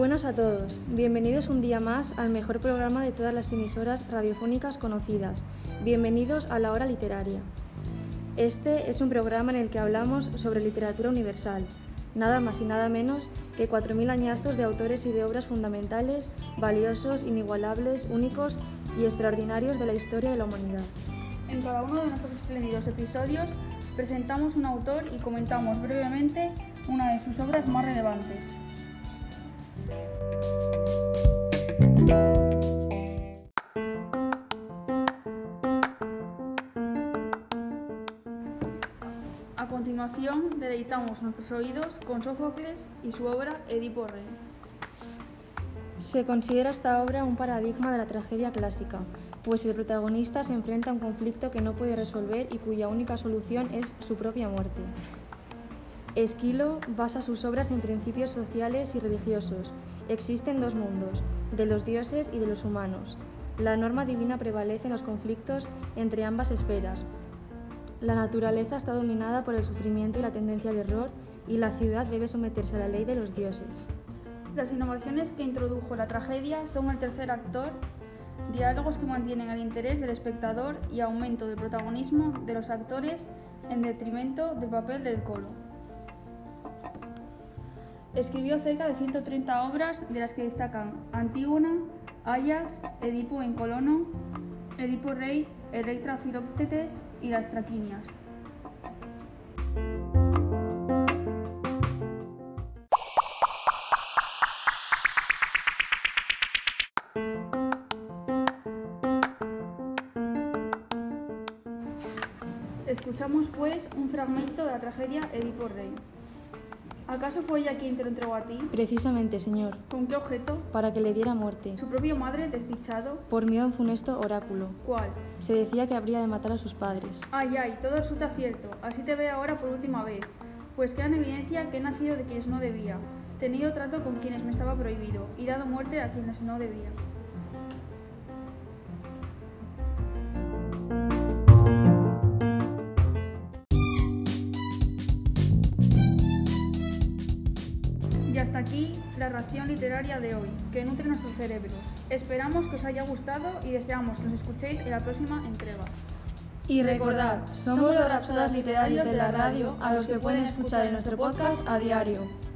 Buenas a todos, bienvenidos un día más al mejor programa de todas las emisoras radiofónicas conocidas. Bienvenidos a la hora literaria. Este es un programa en el que hablamos sobre literatura universal, nada más y nada menos que 4.000 añazos de autores y de obras fundamentales, valiosos, inigualables, únicos y extraordinarios de la historia de la humanidad. En cada uno de nuestros espléndidos episodios presentamos un autor y comentamos brevemente una de sus obras más relevantes. A continuación, deleitamos nuestros oídos con Sófocles y su obra Edipo Rey. Se considera esta obra un paradigma de la tragedia clásica, pues el protagonista se enfrenta a un conflicto que no puede resolver y cuya única solución es su propia muerte. Esquilo basa sus obras en principios sociales y religiosos. Existen dos mundos, de los dioses y de los humanos. La norma divina prevalece en los conflictos entre ambas esferas. La naturaleza está dominada por el sufrimiento y la tendencia al error, y la ciudad debe someterse a la ley de los dioses. Las innovaciones que introdujo la tragedia son el tercer actor, diálogos que mantienen el interés del espectador y aumento del protagonismo de los actores en detrimento del papel del coro. Escribió cerca de 130 obras, de las que destacan Antígona, Ajax, Edipo en Colono, Edipo Rey, Electra Filoctetes y las Traquinias. Escuchamos pues un fragmento de la tragedia Edipo Rey. ¿Acaso fue ella quien te lo entregó a ti? Precisamente, señor, ¿Con qué objeto? para que le diera muerte, ¿Su propia madre desdichado? por miedo a un funesto oráculo. ¿Cuál? Se decía que habría de matar a sus padres. Ay, ay, todo resulta cierto. Así te ve ahora por última vez. Pues queda en evidencia que he nacido de quienes no debía, tenido trato con quienes me estaba prohibido y dado muerte a quienes no debía. Hasta aquí la ración literaria de hoy, que nutre nuestros cerebros. Esperamos que os haya gustado y deseamos que nos escuchéis en la próxima entrega. Y recordad, somos los rapsodas literarios de la radio a los que pueden escuchar en nuestro podcast a diario.